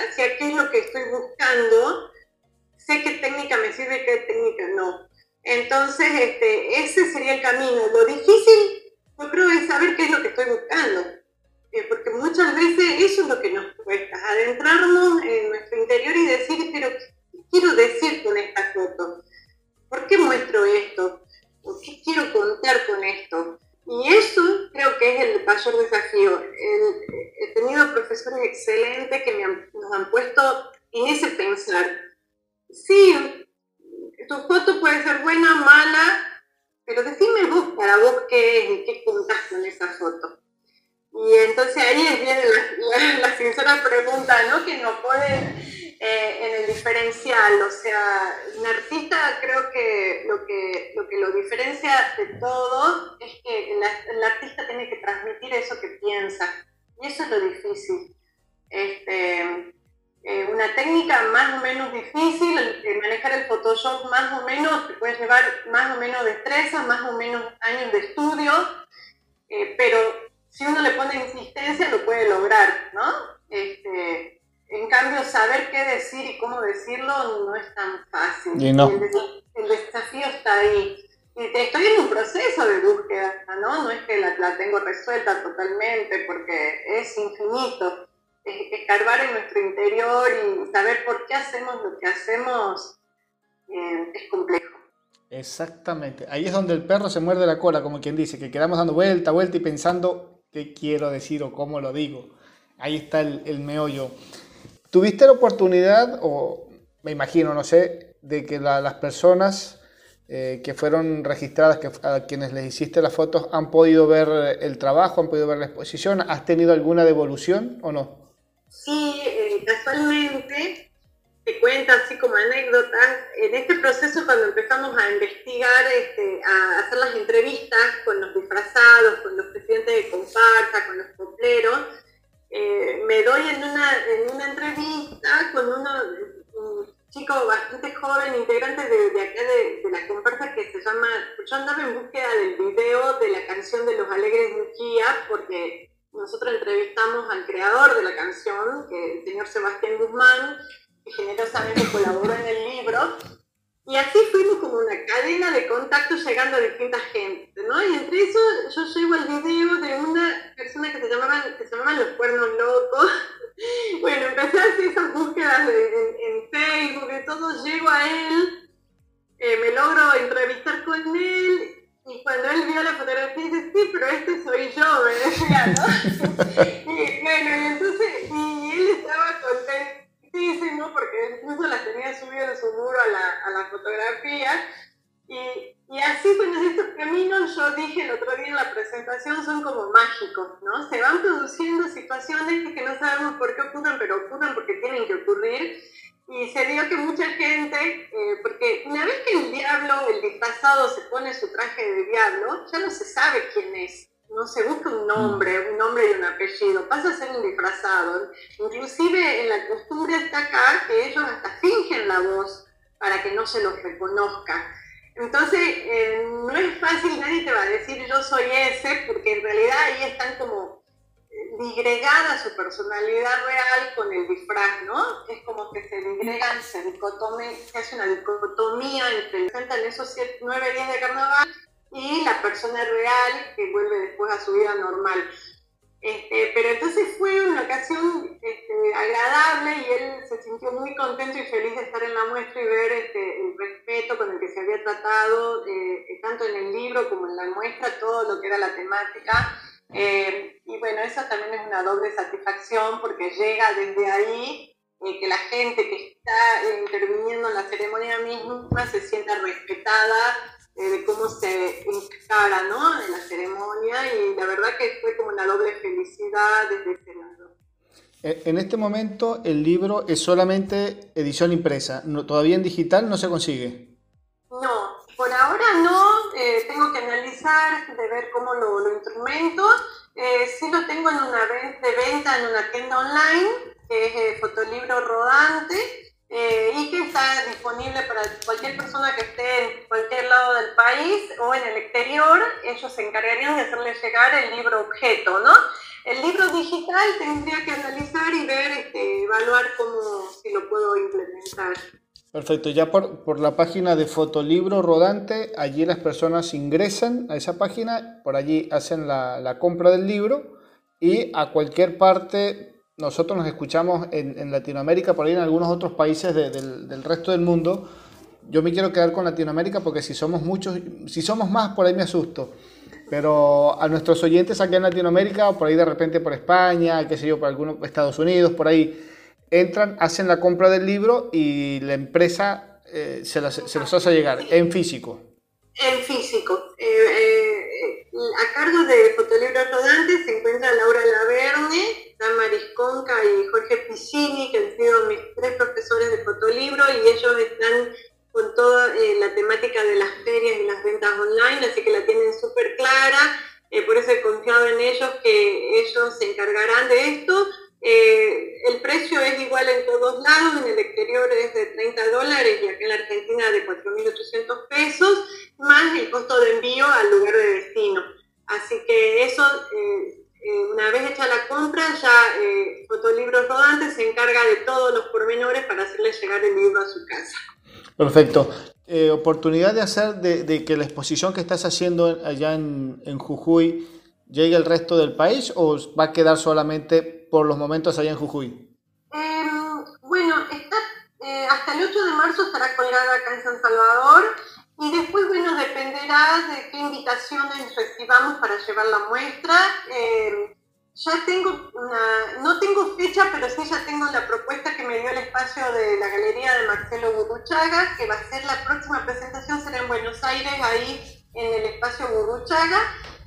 B: hacia qué es lo que estoy buscando, sé qué técnica me sirve y qué técnica no. Entonces, este, ese sería el camino. Lo difícil, yo creo, es saber qué es lo que estoy buscando. Eh, porque muchas veces eso es lo que nos cuesta, adentrarnos en nuestro interior y decir, pero ¿qué quiero decir con esta foto? ¿Por qué muestro esto? ¿O qué quiero contar con esto? Y eso creo que es el mayor desafío. he tenido profesores excelentes que nos han puesto en ese pensar. Sí, tu foto puede ser buena, mala, pero decime vos para vos qué es y qué contás con esa foto. Y entonces ahí viene la, la, sincera pregunta, ¿no? Que no pueden eh, en el diferencial. O sea, un artista creo que lo que lo, que lo diferencia de todo es que el, artista tiene que transmitir eso que piensa. Y eso es lo difícil. Este, eh, una técnica más o menos difícil, manejar el Photoshop más o menos, te puede llevar más o menos destreza, más o menos años de estudio, eh, pero si uno le pone insistencia lo puede lograr, ¿no? Este, en cambio, saber qué decir y cómo decirlo no es tan fácil.
A: Y no.
B: el, desafío está ahí. Y estoy en un proceso de búsqueda, ¿no? No es que la, la tengo resuelta totalmente, porque es infinito. escarbar en nuestro interior y saber por qué hacemos lo que hacemos eh, es complejo.
A: Exactamente. Ahí es donde el perro se muerde la cola, como quien dice, que quedamos dando vuelta, vuelta y pensando qué quiero decir o cómo lo digo. Ahí está el, el meollo. ¿Tuviste la oportunidad, o me imagino, no sé, de que las personas eh, que fueron registradas, que, a quienes les hiciste las fotos, han podido ver el trabajo, han podido ver la exposición? ¿Has tenido alguna devolución o no?
B: Sí, eh, casualmente, te cuento así como anécdotas, en este proceso cuando empezamos a investigar, este, a hacer las entrevistas con los disfrazados, con los presidentes de comparsa, con los copleros, eh, me doy en una, en una entrevista con uno, un chico bastante joven, integrante de, de acá de, la comparsa que se llama, yo andaba en búsqueda del video de la canción de los Alegres de porque nosotros entrevistamos al creador de la canción, el señor Sebastián Guzmán, generosamente colaboró en el libro, y así fuimos como una cadena de contactos llegando a distintas gente, ¿no? Y entre eso yo llego al video de una persona que se llamaban, que se llamaban Los Cuernos Locos. bueno, empecé a hacer esas búsquedas en, Facebook y todo, llego a él, eh, me logro entrevistar con él y cuando él vio la fotografía dice, sí, pero este soy yo, me decía, ¿no? y bueno, y entonces, y él estaba contento ¿no? porque incluso las tenía subidas en su muro a la, a la fotografía. Y, y, así, bueno, estos caminos, yo dije el otro día en la presentación, son como mágicos, ¿no? Se van produciendo situaciones que no sabemos por qué ocurren, pero ocurren porque tienen que ocurrir. y se dio que mucha gente, eh, porque una vez que el diablo, el disfrazado, se pone su traje de diablo, ya no se sabe quién es. No se busca un nombre, un nombre y un apellido, pasa a ser un disfrazado. Inclusive en la costumbre está acá que ellos hasta fingen la voz para que no se los reconozca. Entonces, eh, no es fácil, nadie te va a decir yo soy ese, porque en realidad ahí están como digregada su personalidad real con el disfraz, ¿no? Es como que se digregan, se, se hace una dicotomía entre en esos nueve días de carnaval y la persona real que vuelve después a su vida normal. Este, pero entonces fue una ocasión este, agradable y él se sintió muy contento y feliz de estar en la muestra y ver este, el respeto con el que se había tratado, eh, tanto en el libro como en la muestra, todo lo que era la temática. Eh, y bueno, eso también es una doble satisfacción porque llega desde ahí eh, que la gente que está interviniendo en la ceremonia misma se sienta respetada eh, de cómo se encara ¿no? en la ceremonia y la verdad que fue como una doble felicidad desde ese lado.
A: En este momento el libro es solamente edición impresa, todavía en digital no se consigue.
B: No, por ahora no, eh, tengo que analizar, de ver cómo lo, lo instrumento. Eh, sí lo tengo en una de venta en una tienda online, que es eh, Fotolibro Rodante, eh, que está disponible para cualquier persona que esté en cualquier lado del país o en el exterior. Ellos se encargarían de hacerle llegar el libro objeto, ¿no? El libro digital tendría que analizar y ver, este, evaluar cómo, si lo puedo implementar.
A: Perfecto, ya por, por, la página de Fotolibro Rodante, allí las personas ingresan a esa página, por allí hacen la, la compra del libro y a cualquier parte, nosotros nos escuchamos en, Latinoamérica, por ahí en algunos otros países de, del, resto del mundo. Yo me quiero quedar con Latinoamérica porque si somos muchos, si somos más, por ahí me asusto. Pero a nuestros oyentes aquí en Latinoamérica, por ahí de repente por España, qué sé yo, por algunos Estados Unidos, por ahí entran, hacen la compra del libro y la empresa eh, se, las, los hace llegar en físico.
B: En físico. Eh, eh, a cargo de Fotolibros Rodantes se encuentra Laura Laverne, Damaris Conca y Jorge Piccini, que han sido mis tres profesores de fotolibro y ellos están con toda la temática de las ferias y las ventas online, así que la tienen súper clara. por eso he confiado en ellos que ellos se encargarán de esto eh, el precio es igual en todos lados, en el exterior es de 30 dólares y acá en la Argentina de 4.800 pesos, más el costo de envío al lugar de destino. Así que eso, eh, eh, una vez hecha la compra, ya eh, Fotolibros Rodantes se encarga de todos los pormenores para hacerle llegar el libro a su casa.
A: Perfecto. Eh, oportunidad de hacer de, de, que la exposición que estás haciendo allá en, en Jujuy llegue al resto del país o va a quedar solamente por los momentos allá en Jujuy?
B: Eh, bueno, está, hasta el 8 de marzo estará colgada acá en San Salvador y después, bueno, dependerá de qué invitaciones recibamos para llevar la muestra. Eh, ya tengo una, no tengo fecha, pero sí ya tengo la propuesta que me dio el espacio de la galería de Marcelo Guruchaga, que va a ser la próxima presentación, será en Buenos Aires, ahí en el espacio Guruchaga.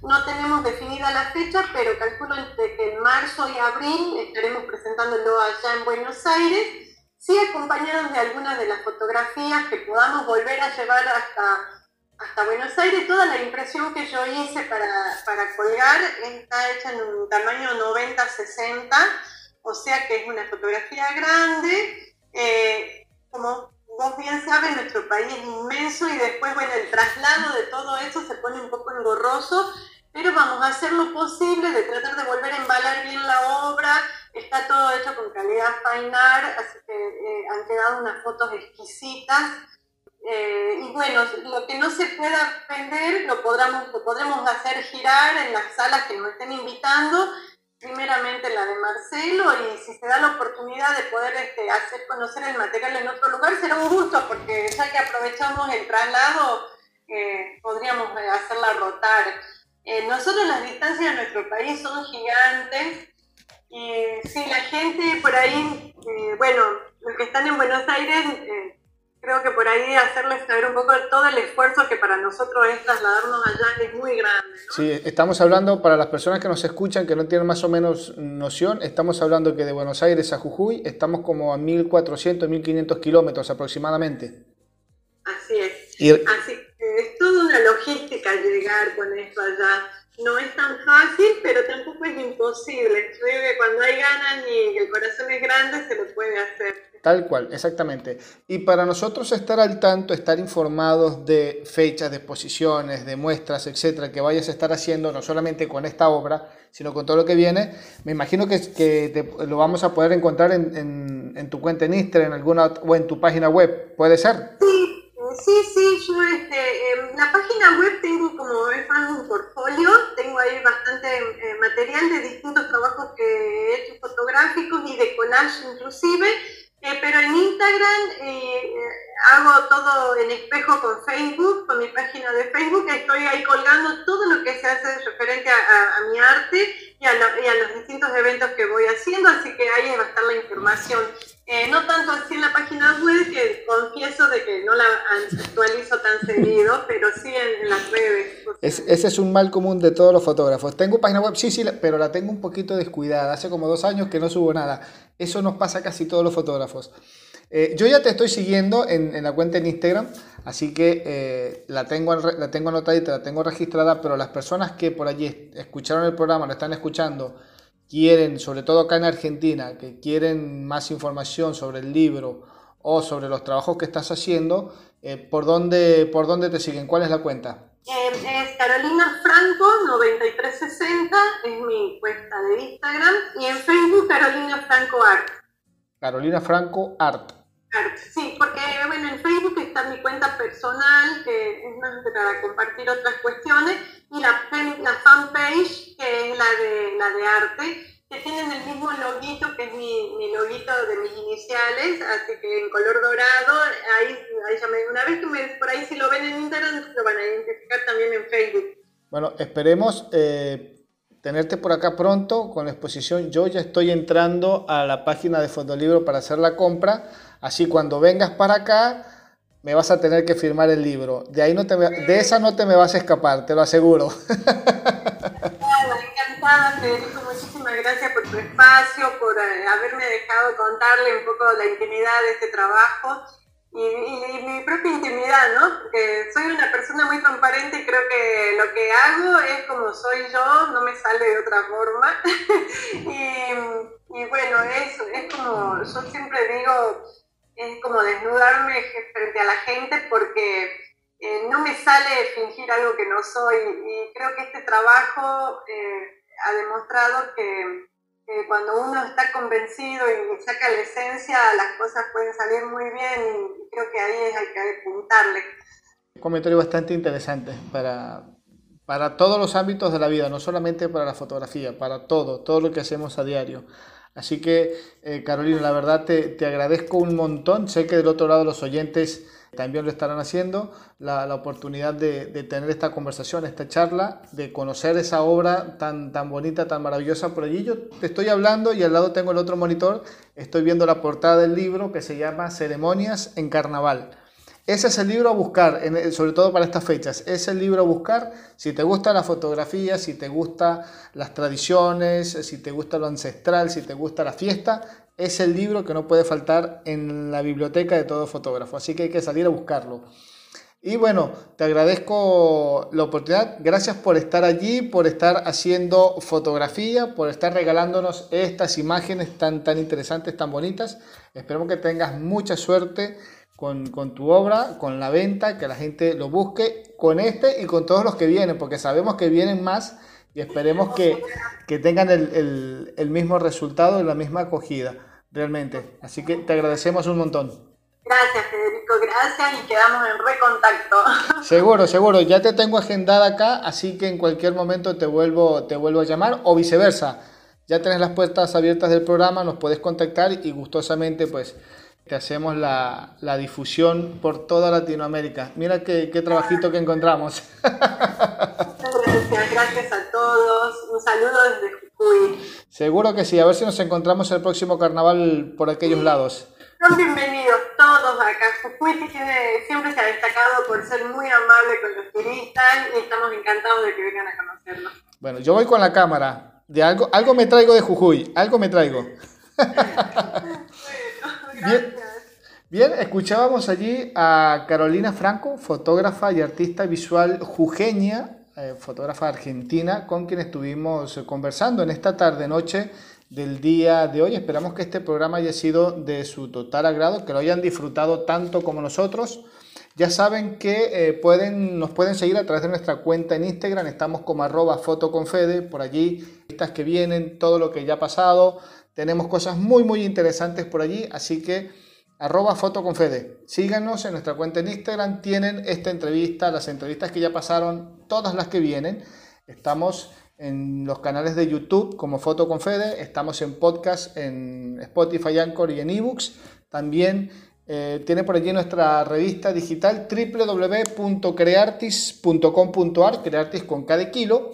B: No tenemos definida la fecha, pero calculo entre que en marzo y abril estaremos presentándolo allá en Buenos Aires, sí acompañados de algunas de las fotografías que podamos volver a llevar hasta, hasta Buenos Aires. Toda la impresión que yo hice para, para colgar está hecha en un tamaño 90-60, o sea que es una fotografía grande. Eh, como vos bien sabes, nuestro país es inmenso y después, bueno, el traslado de todo eso se pone un poco engorroso pero vamos a hacer lo posible de tratar de volver a embalar bien la obra. Está todo hecho con calidad fine art, así que eh, han quedado unas fotos exquisitas. Eh, y bueno, lo que no se pueda vender lo, podremos, lo podremos hacer girar en las salas que nos estén invitando, primeramente la de Marcelo, y si se da la oportunidad de poder este, hacer conocer el material en otro lugar, será un gusto, porque ya que aprovechamos el traslado, eh, podríamos hacerla rotar. Eh, nosotros las distancias de nuestro país son gigantes y si la gente por ahí, eh, bueno, los que están en Buenos Aires, eh, creo que por ahí hacerles saber un poco todo el esfuerzo que para nosotros es trasladarnos allá es muy grande.
A: Sí, estamos hablando, para las personas que nos escuchan, que no tienen más o menos noción, estamos hablando que de Buenos Aires a Jujuy estamos como a 1.400, 1.500 kilómetros aproximadamente.
B: Así es. Así es toda una logística llegar con esto allá. No es tan fácil, pero tampoco es imposible. Yo digo que cuando hay ganas y el corazón es grande, se lo puede hacer.
A: Tal cual, exactamente. Y para nosotros estar al tanto, estar informados de fechas, de exposiciones, de muestras, etcétera, que vayas a estar haciendo, no solamente con esta obra, sino con todo lo que viene, me imagino que, que lo vamos a poder encontrar en, tu cuenta en Instagram en alguna, o en tu página web. ¿Puede ser?
B: Sí, sí, sí. Yo, este, en la página web tengo como es un portfolio, tengo ahí bastante eh, material de distintos trabajos que he hecho fotográficos y de collage inclusive eh, pero en Instagram eh, hago todo en espejo con Facebook, con mi página de Facebook, estoy ahí colgando todo lo que se hace referente a, mi arte y a, los distintos eventos que voy haciendo, así que ahí va a estar la información. Eh, no tanto así en la página web, que confieso de que no la actualizo tan seguido, pero sí en, las redes.
A: ese es un mal común de todos los fotógrafos. Tengo página web, sí, sí, pero la tengo un poquito descuidada. Hace como dos años que no subo nada. Eso nos pasa a casi todos los fotógrafos. Eh, yo ya te estoy siguiendo en, la cuenta en Instagram, así que eh, la, tengo, la tengo te la tengo registrada, pero las personas que por allí escucharon el programa, lo están escuchando, quieren, sobre todo acá en Argentina, que quieren más información sobre el libro o sobre los trabajos que estás haciendo, eh, ¿por, dónde, ¿por dónde te siguen? ¿Cuál es la cuenta?
B: es Carolina Franco 9360, es mi cuenta de Instagram, y en Facebook Carolina Franco Art.
A: Carolina Franco Art.
B: Sí, porque bueno, en Facebook está mi cuenta personal, que es más para compartir otras cuestiones, y la, la fanpage, que es la de, la de arte que tienen el mismo loguito que es mi, mi, loguito de mis iniciales, así que en color dorado, ahí, ahí ya me, una vez que me, por ahí si lo ven en Instagram, lo van a identificar también en Facebook.
A: Bueno, esperemos eh, tenerte por acá pronto con la exposición. Yo ya estoy entrando a la página de Fotolibro para hacer la compra, así cuando vengas para acá me vas a tener que firmar el libro. De ahí no te de esa no te me vas a escapar, te lo aseguro.
B: encantada, Federico, muchísimas gracias por tu espacio, por eh, haberme dejado contarle un poco la intimidad de este trabajo y, mi propia intimidad, ¿no? Porque soy una persona muy transparente y creo que lo que hago es como soy yo, no me sale de otra forma. y, y, bueno, eso, es como, yo siempre digo, es como desnudarme frente a la gente porque eh, no me sale fingir algo que no soy y creo que este trabajo eh, ha demostrado que cuando uno está convencido y saca la esencia, las cosas pueden salir muy bien y creo que ahí hay que apuntarle.
A: Un comentario bastante interesante para, para todos los ámbitos de la vida, no solamente para la fotografía, para todo, todo lo que hacemos a diario. Así que, eh, Carolina, la verdad te, te agradezco un montón. Sé que del otro lado los oyentes también lo estarán haciendo, la, la oportunidad de, de, tener esta conversación, esta charla, de conocer esa obra tan, tan bonita, tan maravillosa por allí. Yo te estoy hablando y al lado tengo el otro monitor, estoy viendo la portada del libro que se llama Ceremonias en Carnaval. Ese es el libro a buscar, sobre todo para estas fechas. Es el libro a buscar si te gusta la fotografía, si te gusta las tradiciones, si te gusta lo ancestral, si te gusta la fiesta es el libro que no puede faltar en la biblioteca de todo fotógrafo, así que hay que salir a buscarlo. Y bueno, te agradezco la oportunidad, gracias por estar allí, por estar haciendo fotografía, por estar regalándonos estas imágenes tan, tan interesantes, tan bonitas. Esperemos que tengas mucha suerte con, tu obra, con la venta, que la gente lo busque con este y con todos los que vienen, porque sabemos que vienen más y esperemos que, tengan el, el, mismo resultado y la misma acogida, realmente. Así que te agradecemos un montón.
B: Gracias, Federico, gracias y quedamos en recontacto.
A: Seguro, seguro. Ya te tengo agendada acá, así que en cualquier momento te vuelvo, te vuelvo a llamar o viceversa. Ya tenés las puertas abiertas del programa, nos podés contactar y gustosamente pues te hacemos la, la difusión por toda Latinoamérica. Mira qué, qué trabajito que encontramos.
B: gracias, gracias a todos. Un saludo desde Jujuy.
A: Seguro que sí, a ver si nos encontramos el próximo carnaval por aquellos lados.
B: Son bienvenidos todos acá. Jujuy siempre se ha destacado por ser muy amable con los turistas y estamos encantados de que vengan a conocerlo.
A: Bueno, yo voy con la cámara. De algo, algo me traigo de Jujuy, algo me traigo. Bien, escuchábamos allí a Carolina Franco, fotógrafa y artista visual jujeña, eh, fotógrafa argentina, con quien estuvimos conversando en esta tarde-noche del día de hoy. Esperamos que este programa haya sido de su total agrado, que lo hayan disfrutado tanto como nosotros. Ya saben que eh, pueden, nos pueden seguir a través de nuestra cuenta en Instagram, estamos como fotoconfede, por allí, estas que vienen, todo lo que ya ha pasado, tenemos cosas muy muy interesantes por allí, así que arroba fotoconfede, síganos en nuestra cuenta en Instagram, tienen esta entrevista, las entrevistas que ya pasaron, todas las que vienen, estamos en los canales de YouTube como Foto con Fede, estamos en podcast en Spotify, Anchor y en ebooks. También eh, tiene por allí nuestra revista digital www.creartis.com.ar, Creartis con cada kilo.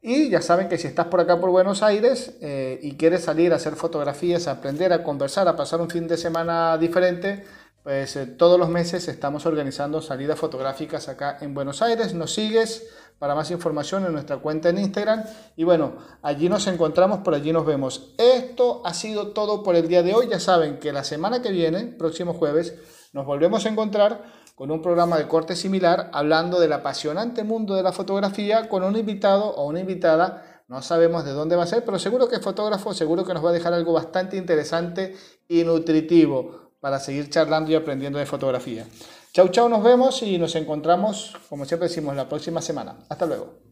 A: Y ya saben que si estás por acá por Buenos Aires eh, y quieres salir a hacer fotografías, a aprender, a conversar, a pasar un fin de semana diferente, pues eh, todos los meses estamos organizando salidas fotográficas acá en Buenos Aires. Nos sigues para más información en nuestra cuenta en Instagram. Y bueno, allí nos encontramos, por allí nos vemos. Esto ha sido todo por el día de hoy. Ya saben que la semana que viene, próximo jueves, nos volvemos a encontrar con un programa de corte similar hablando del apasionante mundo de la fotografía con un invitado o una invitada. No sabemos de dónde va a ser, pero seguro que es fotógrafo, seguro que nos va a dejar algo bastante interesante y nutritivo para seguir charlando y aprendiendo de fotografía. Chau, chau, nos vemos y nos encontramos, como siempre decimos, la próxima semana. Hasta luego.